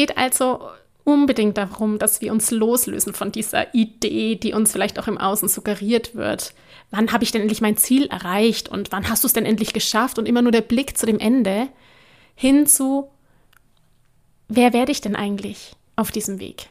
geht also unbedingt darum, dass wir uns loslösen von dieser Idee, die uns vielleicht auch im Außen suggeriert wird. Wann habe ich denn endlich mein Ziel erreicht und wann hast du es denn endlich geschafft? Und immer nur der Blick zu dem Ende hin zu, wer werde ich denn eigentlich auf diesem Weg?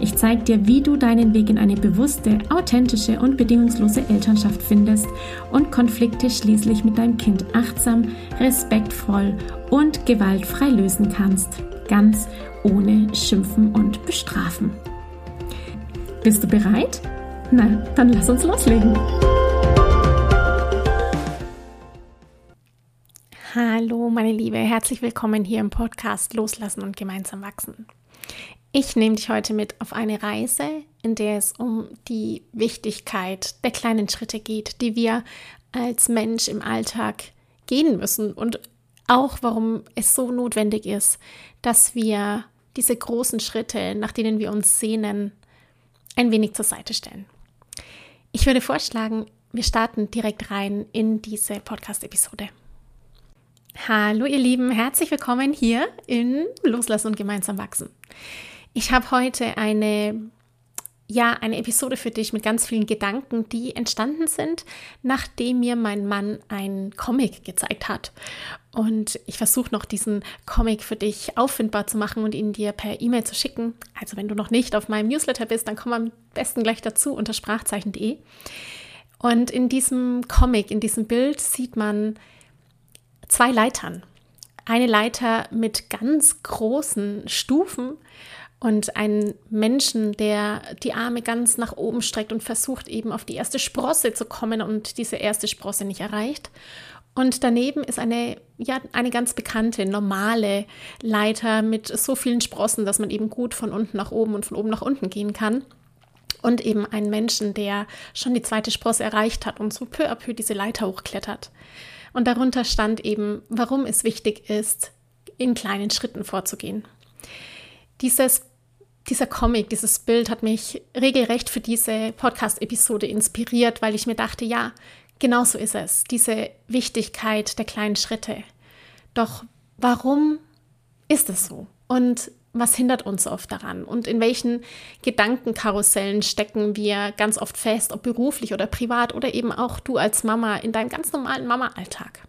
Ich zeige dir, wie du deinen Weg in eine bewusste, authentische und bedingungslose Elternschaft findest und Konflikte schließlich mit deinem Kind achtsam, respektvoll und gewaltfrei lösen kannst. Ganz ohne Schimpfen und Bestrafen. Bist du bereit? Na, dann lass uns loslegen. Hallo, meine Liebe, herzlich willkommen hier im Podcast Loslassen und gemeinsam wachsen. Ich nehme dich heute mit auf eine Reise, in der es um die Wichtigkeit der kleinen Schritte geht, die wir als Mensch im Alltag gehen müssen und auch warum es so notwendig ist, dass wir diese großen Schritte, nach denen wir uns sehnen, ein wenig zur Seite stellen. Ich würde vorschlagen, wir starten direkt rein in diese Podcast-Episode. Hallo ihr Lieben, herzlich willkommen hier in Loslassen und gemeinsam wachsen. Ich habe heute eine ja, eine Episode für dich mit ganz vielen Gedanken, die entstanden sind, nachdem mir mein Mann ein Comic gezeigt hat. Und ich versuche noch diesen Comic für dich auffindbar zu machen und ihn dir per E-Mail zu schicken. Also wenn du noch nicht auf meinem Newsletter bist, dann komm am besten gleich dazu unter sprachzeichen.de. Und in diesem Comic, in diesem Bild sieht man zwei Leitern. Eine Leiter mit ganz großen Stufen und einen Menschen, der die Arme ganz nach oben streckt und versucht eben auf die erste Sprosse zu kommen und diese erste Sprosse nicht erreicht. Und daneben ist eine, ja, eine ganz bekannte, normale Leiter mit so vielen Sprossen, dass man eben gut von unten nach oben und von oben nach unten gehen kann. Und eben einen Menschen, der schon die zweite Sprosse erreicht hat und so peu à peu diese Leiter hochklettert. Und darunter stand eben, warum es wichtig ist, in kleinen Schritten vorzugehen. Dieses dieser Comic, dieses Bild hat mich regelrecht für diese Podcast-Episode inspiriert, weil ich mir dachte, ja, genau so ist es, diese Wichtigkeit der kleinen Schritte. Doch warum ist es so? Und was hindert uns oft daran? Und in welchen Gedankenkarussellen stecken wir ganz oft fest, ob beruflich oder privat oder eben auch du als Mama in deinem ganz normalen Mama-Alltag?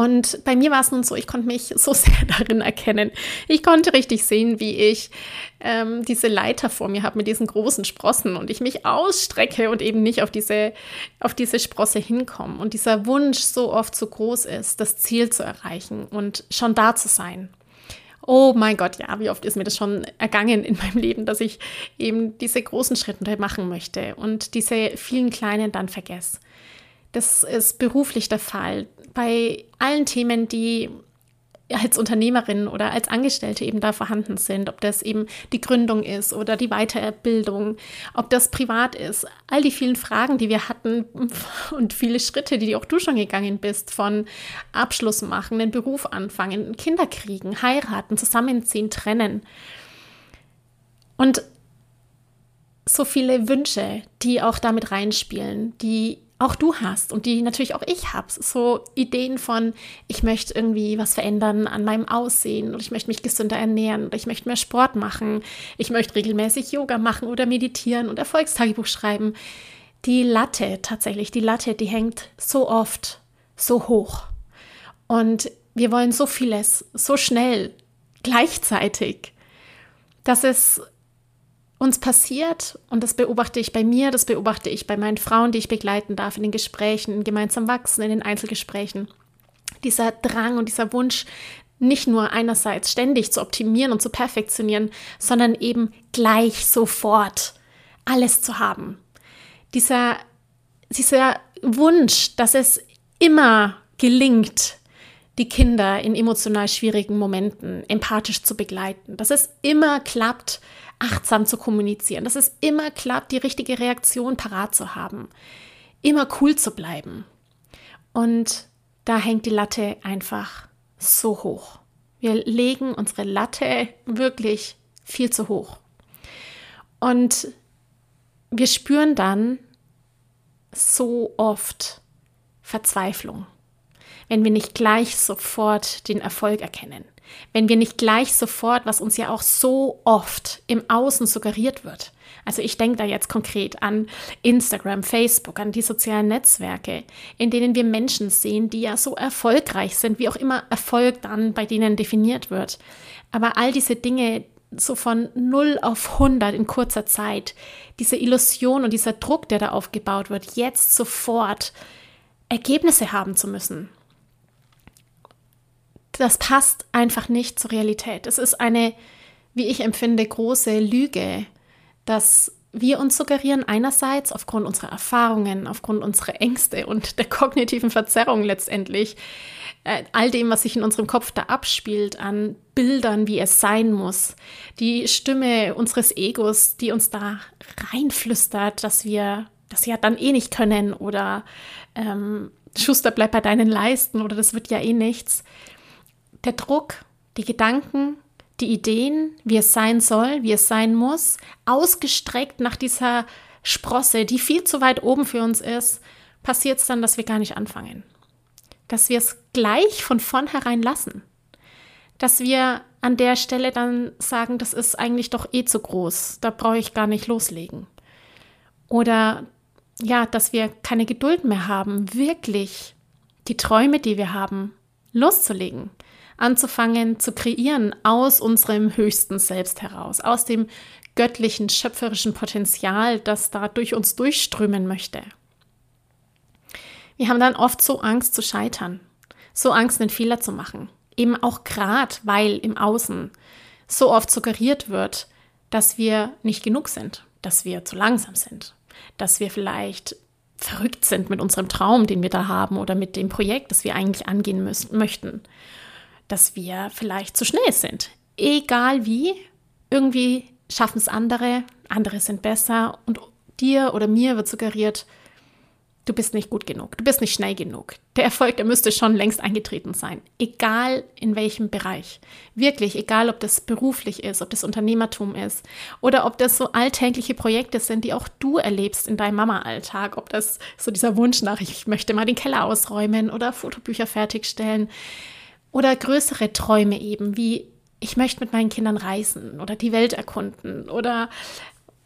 Und bei mir war es nun so, ich konnte mich so sehr darin erkennen. Ich konnte richtig sehen, wie ich ähm, diese Leiter vor mir habe mit diesen großen Sprossen und ich mich ausstrecke und eben nicht auf diese, auf diese Sprosse hinkomme. Und dieser Wunsch so oft so groß ist, das Ziel zu erreichen und schon da zu sein. Oh mein Gott, ja, wie oft ist mir das schon ergangen in meinem Leben, dass ich eben diese großen Schritte machen möchte und diese vielen kleinen dann vergesse. Das ist beruflich der Fall. Bei allen Themen, die als Unternehmerin oder als Angestellte eben da vorhanden sind, ob das eben die Gründung ist oder die Weiterbildung, ob das privat ist, all die vielen Fragen, die wir hatten und viele Schritte, die auch du schon gegangen bist, von Abschluss machen, den Beruf anfangen, Kinder kriegen, heiraten, zusammenziehen, trennen. Und so viele Wünsche, die auch damit reinspielen, die auch du hast und die natürlich auch ich habe. So Ideen von, ich möchte irgendwie was verändern an meinem Aussehen und ich möchte mich gesünder ernähren oder ich möchte mehr Sport machen, ich möchte regelmäßig Yoga machen oder meditieren und Erfolgstagebuch schreiben. Die Latte tatsächlich, die Latte, die hängt so oft so hoch. Und wir wollen so vieles, so schnell, gleichzeitig, dass es uns passiert, und das beobachte ich bei mir, das beobachte ich bei meinen Frauen, die ich begleiten darf, in den Gesprächen, in gemeinsam wachsen, in den Einzelgesprächen, dieser Drang und dieser Wunsch, nicht nur einerseits ständig zu optimieren und zu perfektionieren, sondern eben gleich sofort alles zu haben. Dieser, dieser Wunsch, dass es immer gelingt, die Kinder in emotional schwierigen Momenten empathisch zu begleiten, dass es immer klappt, achtsam zu kommunizieren, dass es immer klappt, die richtige Reaktion parat zu haben, immer cool zu bleiben. Und da hängt die Latte einfach so hoch. Wir legen unsere Latte wirklich viel zu hoch. Und wir spüren dann so oft Verzweiflung, wenn wir nicht gleich sofort den Erfolg erkennen, wenn wir nicht gleich sofort, was uns ja auch so oft im Außen suggeriert wird. Also ich denke da jetzt konkret an Instagram, Facebook, an die sozialen Netzwerke, in denen wir Menschen sehen, die ja so erfolgreich sind, wie auch immer Erfolg dann bei denen definiert wird. Aber all diese Dinge so von 0 auf 100 in kurzer Zeit, diese Illusion und dieser Druck, der da aufgebaut wird, jetzt sofort Ergebnisse haben zu müssen das passt einfach nicht zur Realität. Es ist eine, wie ich empfinde, große Lüge, dass wir uns suggerieren, einerseits aufgrund unserer Erfahrungen, aufgrund unserer Ängste und der kognitiven Verzerrung letztendlich, äh, all dem, was sich in unserem Kopf da abspielt, an Bildern, wie es sein muss, die Stimme unseres Egos, die uns da reinflüstert, dass wir das ja dann eh nicht können oder ähm, Schuster bleibt bei deinen Leisten oder das wird ja eh nichts der Druck, die Gedanken, die Ideen, wie es sein soll, wie es sein muss, ausgestreckt nach dieser Sprosse, die viel zu weit oben für uns ist, passiert es dann, dass wir gar nicht anfangen. Dass wir es gleich von vornherein lassen. Dass wir an der Stelle dann sagen, das ist eigentlich doch eh zu groß, da brauche ich gar nicht loslegen. Oder ja, dass wir keine Geduld mehr haben, wirklich die Träume, die wir haben, loszulegen anzufangen zu kreieren aus unserem höchsten Selbst heraus, aus dem göttlichen, schöpferischen Potenzial, das da durch uns durchströmen möchte. Wir haben dann oft so Angst zu scheitern, so Angst, einen Fehler zu machen. Eben auch gerade, weil im Außen so oft suggeriert wird, dass wir nicht genug sind, dass wir zu langsam sind, dass wir vielleicht verrückt sind mit unserem Traum, den wir da haben oder mit dem Projekt, das wir eigentlich angehen müssen, möchten dass wir vielleicht zu schnell sind. Egal wie, irgendwie schaffen es andere, andere sind besser und dir oder mir wird suggeriert, du bist nicht gut genug, du bist nicht schnell genug. Der Erfolg, der müsste schon längst eingetreten sein, egal in welchem Bereich. Wirklich, egal ob das beruflich ist, ob das Unternehmertum ist oder ob das so alltägliche Projekte sind, die auch du erlebst in deinem Mama-Alltag, ob das so dieser Wunsch nach, ich möchte mal den Keller ausräumen oder Fotobücher fertigstellen. Oder größere Träume eben, wie ich möchte mit meinen Kindern reisen oder die Welt erkunden oder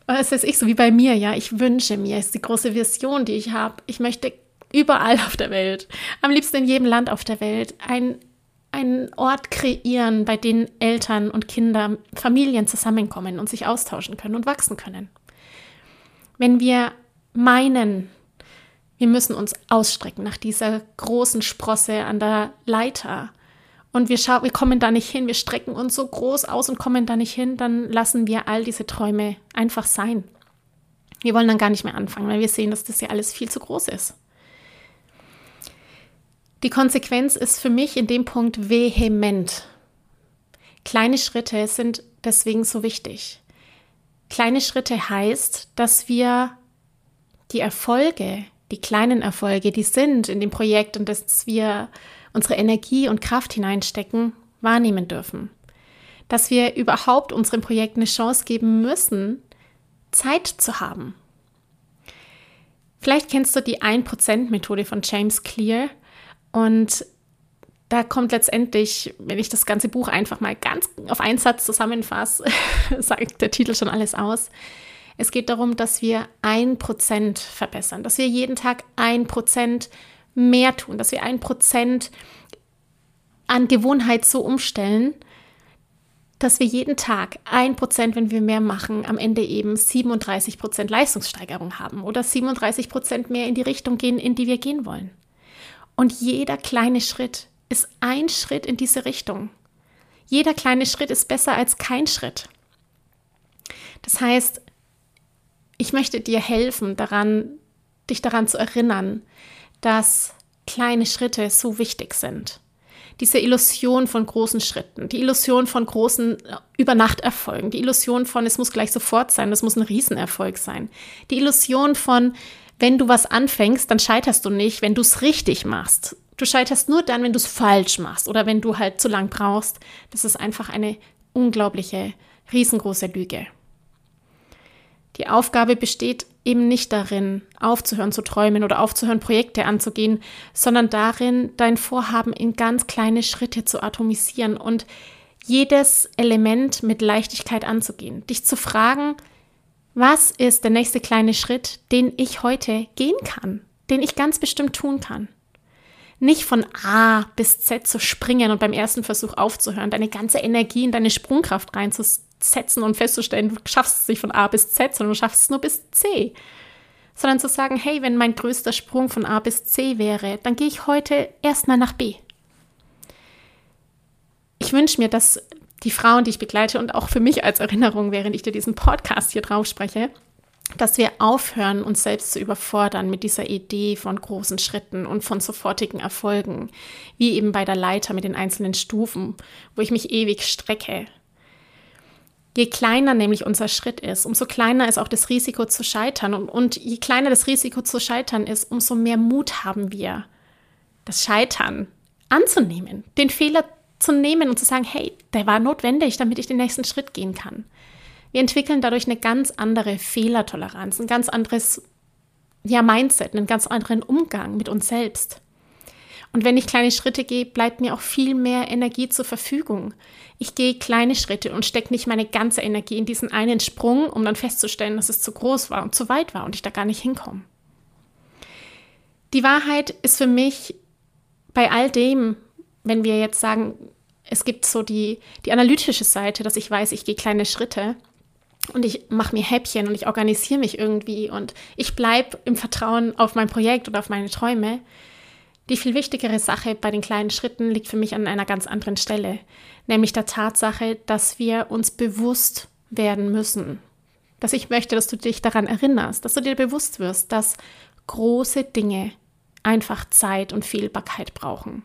was weiß ich, so wie bei mir, ja, ich wünsche mir, ist die große Vision, die ich habe. Ich möchte überall auf der Welt, am liebsten in jedem Land auf der Welt, ein, einen Ort kreieren, bei dem Eltern und Kinder, Familien zusammenkommen und sich austauschen können und wachsen können. Wenn wir meinen, wir müssen uns ausstrecken nach dieser großen Sprosse an der Leiter, und wir, wir kommen da nicht hin, wir strecken uns so groß aus und kommen da nicht hin, dann lassen wir all diese Träume einfach sein. Wir wollen dann gar nicht mehr anfangen, weil wir sehen, dass das ja alles viel zu groß ist. Die Konsequenz ist für mich in dem Punkt vehement. Kleine Schritte sind deswegen so wichtig. Kleine Schritte heißt, dass wir die Erfolge, die kleinen Erfolge, die sind in dem Projekt und dass wir unsere Energie und Kraft hineinstecken, wahrnehmen dürfen. Dass wir überhaupt unserem Projekt eine Chance geben müssen, Zeit zu haben. Vielleicht kennst du die 1%-Methode von James Clear und da kommt letztendlich, wenn ich das ganze Buch einfach mal ganz auf einen Satz zusammenfasse, sagt der Titel schon alles aus. Es geht darum, dass wir ein Prozent verbessern, dass wir jeden Tag ein Prozent mehr tun, dass wir ein Prozent an Gewohnheit so umstellen, dass wir jeden Tag ein Prozent, wenn wir mehr machen, am Ende eben 37 Prozent Leistungssteigerung haben oder 37 Prozent mehr in die Richtung gehen, in die wir gehen wollen. Und jeder kleine Schritt ist ein Schritt in diese Richtung. Jeder kleine Schritt ist besser als kein Schritt. Das heißt, ich möchte dir helfen, daran, dich daran zu erinnern, dass kleine Schritte so wichtig sind. diese Illusion von großen Schritten, die Illusion von großen äh, Übernachterfolgen, die Illusion von, es muss gleich sofort sein, es muss ein Riesenerfolg sein, die Illusion von, wenn du was anfängst, dann scheiterst du nicht, wenn du es richtig machst. Du scheiterst nur dann, wenn du es falsch machst oder wenn du halt zu lang brauchst. Das ist einfach eine unglaubliche, riesengroße Lüge. Die Aufgabe besteht eben nicht darin, aufzuhören zu träumen oder aufzuhören, Projekte anzugehen, sondern darin, dein Vorhaben in ganz kleine Schritte zu atomisieren und jedes Element mit Leichtigkeit anzugehen. Dich zu fragen, was ist der nächste kleine Schritt, den ich heute gehen kann, den ich ganz bestimmt tun kann? Nicht von A bis Z zu springen und beim ersten Versuch aufzuhören, deine ganze Energie in deine Sprungkraft reinzusetzen und festzustellen, du schaffst es nicht von A bis Z, sondern du schaffst es nur bis C. Sondern zu sagen, hey, wenn mein größter Sprung von A bis C wäre, dann gehe ich heute erstmal nach B. Ich wünsche mir, dass die Frauen, die ich begleite und auch für mich als Erinnerung, während ich dir diesen Podcast hier drauf spreche, dass wir aufhören, uns selbst zu überfordern mit dieser Idee von großen Schritten und von sofortigen Erfolgen, wie eben bei der Leiter mit den einzelnen Stufen, wo ich mich ewig strecke. Je kleiner nämlich unser Schritt ist, umso kleiner ist auch das Risiko zu scheitern. Und, und je kleiner das Risiko zu scheitern ist, umso mehr Mut haben wir, das Scheitern anzunehmen, den Fehler zu nehmen und zu sagen, hey, der war notwendig, damit ich den nächsten Schritt gehen kann. Wir entwickeln dadurch eine ganz andere Fehlertoleranz, ein ganz anderes ja, Mindset, einen ganz anderen Umgang mit uns selbst. Und wenn ich kleine Schritte gehe, bleibt mir auch viel mehr Energie zur Verfügung. Ich gehe kleine Schritte und stecke nicht meine ganze Energie in diesen einen Sprung, um dann festzustellen, dass es zu groß war und zu weit war und ich da gar nicht hinkomme. Die Wahrheit ist für mich bei all dem, wenn wir jetzt sagen, es gibt so die, die analytische Seite, dass ich weiß, ich gehe kleine Schritte, und ich mache mir Häppchen und ich organisiere mich irgendwie und ich bleibe im Vertrauen auf mein Projekt oder auf meine Träume. Die viel wichtigere Sache bei den kleinen Schritten liegt für mich an einer ganz anderen Stelle, nämlich der Tatsache, dass wir uns bewusst werden müssen. Dass ich möchte, dass du dich daran erinnerst, dass du dir bewusst wirst, dass große Dinge einfach Zeit und Fehlbarkeit brauchen.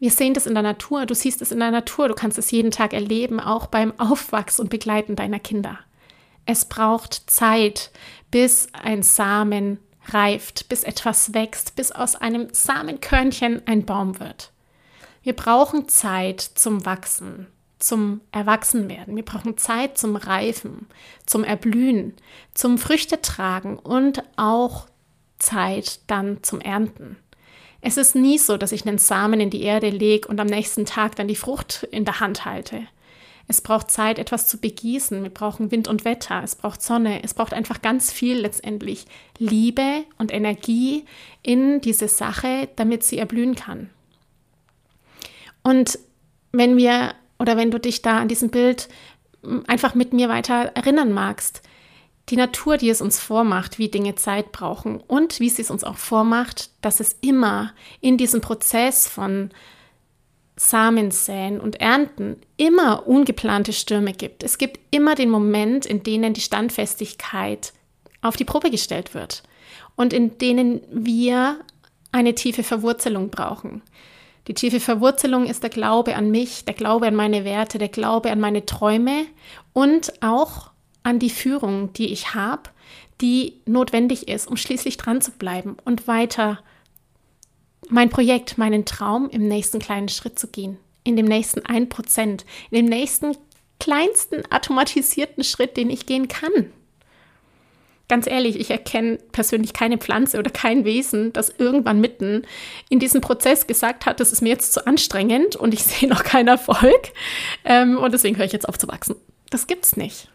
Wir sehen das in der Natur, du siehst es in der Natur, du kannst es jeden Tag erleben, auch beim Aufwachs und Begleiten deiner Kinder. Es braucht Zeit, bis ein Samen reift, bis etwas wächst, bis aus einem Samenkörnchen ein Baum wird. Wir brauchen Zeit zum Wachsen, zum Erwachsenwerden. Wir brauchen Zeit zum Reifen, zum Erblühen, zum Früchte tragen und auch Zeit dann zum Ernten. Es ist nie so, dass ich einen Samen in die Erde lege und am nächsten Tag dann die Frucht in der Hand halte. Es braucht Zeit, etwas zu begießen. Wir brauchen Wind und Wetter. Es braucht Sonne. Es braucht einfach ganz viel letztendlich Liebe und Energie in diese Sache, damit sie erblühen kann. Und wenn wir oder wenn du dich da an diesem Bild einfach mit mir weiter erinnern magst, die Natur, die es uns vormacht, wie Dinge Zeit brauchen und wie sie es uns auch vormacht, dass es immer in diesem Prozess von Samensäen und Ernten immer ungeplante Stürme gibt. Es gibt immer den Moment, in denen die Standfestigkeit auf die Probe gestellt wird und in denen wir eine tiefe Verwurzelung brauchen. Die tiefe Verwurzelung ist der Glaube an mich, der Glaube an meine Werte, der Glaube an meine Träume und auch an die Führung, die ich habe, die notwendig ist, um schließlich dran zu bleiben und weiter mein Projekt, meinen Traum im nächsten kleinen Schritt zu gehen, in dem nächsten 1%, in dem nächsten kleinsten automatisierten Schritt, den ich gehen kann. Ganz ehrlich, ich erkenne persönlich keine Pflanze oder kein Wesen, das irgendwann mitten in diesem Prozess gesagt hat, das ist mir jetzt zu anstrengend und ich sehe noch keinen Erfolg ähm, und deswegen höre ich jetzt auf zu wachsen. Das gibt's nicht.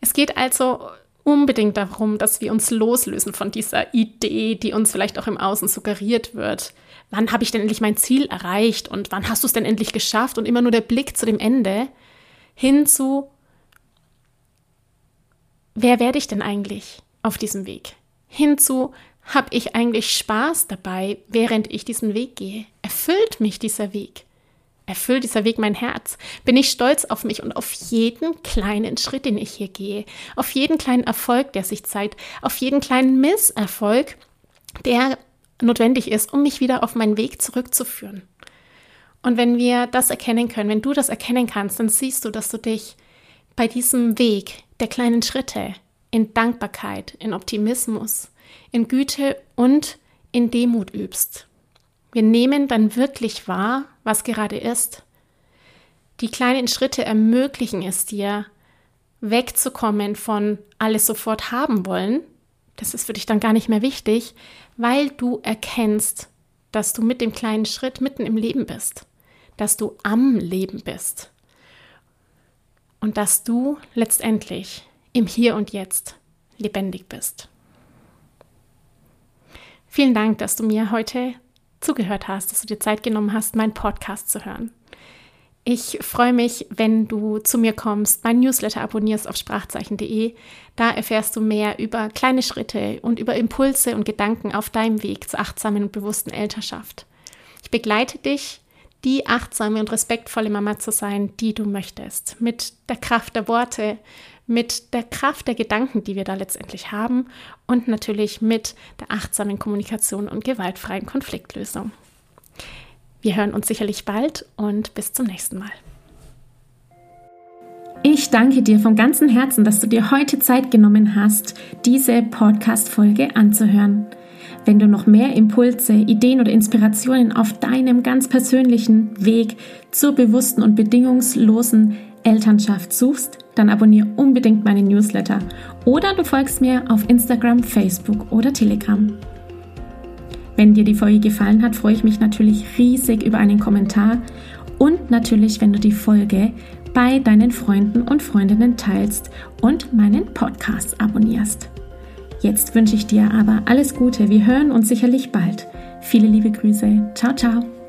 Es geht also unbedingt darum, dass wir uns loslösen von dieser Idee, die uns vielleicht auch im Außen suggeriert wird. Wann habe ich denn endlich mein Ziel erreicht und wann hast du es denn endlich geschafft? Und immer nur der Blick zu dem Ende hinzu, wer werde ich denn eigentlich auf diesem Weg? Hinzu, habe ich eigentlich Spaß dabei, während ich diesen Weg gehe? Erfüllt mich dieser Weg? Erfüllt dieser Weg mein Herz? Bin ich stolz auf mich und auf jeden kleinen Schritt, den ich hier gehe? Auf jeden kleinen Erfolg, der sich zeigt? Auf jeden kleinen Misserfolg, der notwendig ist, um mich wieder auf meinen Weg zurückzuführen. Und wenn wir das erkennen können, wenn du das erkennen kannst, dann siehst du, dass du dich bei diesem Weg der kleinen Schritte in Dankbarkeit, in Optimismus, in Güte und in Demut übst. Wir nehmen dann wirklich wahr, was gerade ist. Die kleinen Schritte ermöglichen es dir, wegzukommen von alles sofort haben wollen. Das ist für dich dann gar nicht mehr wichtig, weil du erkennst, dass du mit dem kleinen Schritt mitten im Leben bist, dass du am Leben bist und dass du letztendlich im Hier und Jetzt lebendig bist. Vielen Dank, dass du mir heute zugehört hast, dass du dir Zeit genommen hast, meinen Podcast zu hören. Ich freue mich, wenn du zu mir kommst, mein Newsletter abonnierst auf sprachzeichen.de. Da erfährst du mehr über kleine Schritte und über Impulse und Gedanken auf deinem Weg zur achtsamen und bewussten Elternschaft. Ich begleite dich, die achtsame und respektvolle Mama zu sein, die du möchtest, mit der Kraft der Worte, mit der Kraft der Gedanken, die wir da letztendlich haben und natürlich mit der achtsamen Kommunikation und gewaltfreien Konfliktlösung. Wir hören uns sicherlich bald und bis zum nächsten Mal. Ich danke dir von ganzem Herzen, dass du dir heute Zeit genommen hast, diese Podcast-Folge anzuhören. Wenn du noch mehr Impulse, Ideen oder Inspirationen auf deinem ganz persönlichen Weg zur bewussten und bedingungslosen Elternschaft suchst, dann abonniere unbedingt meine Newsletter oder du folgst mir auf Instagram, Facebook oder Telegram. Wenn dir die Folge gefallen hat, freue ich mich natürlich riesig über einen Kommentar und natürlich, wenn du die Folge bei deinen Freunden und Freundinnen teilst und meinen Podcast abonnierst. Jetzt wünsche ich dir aber alles Gute. Wir hören uns sicherlich bald. Viele liebe Grüße. Ciao, ciao.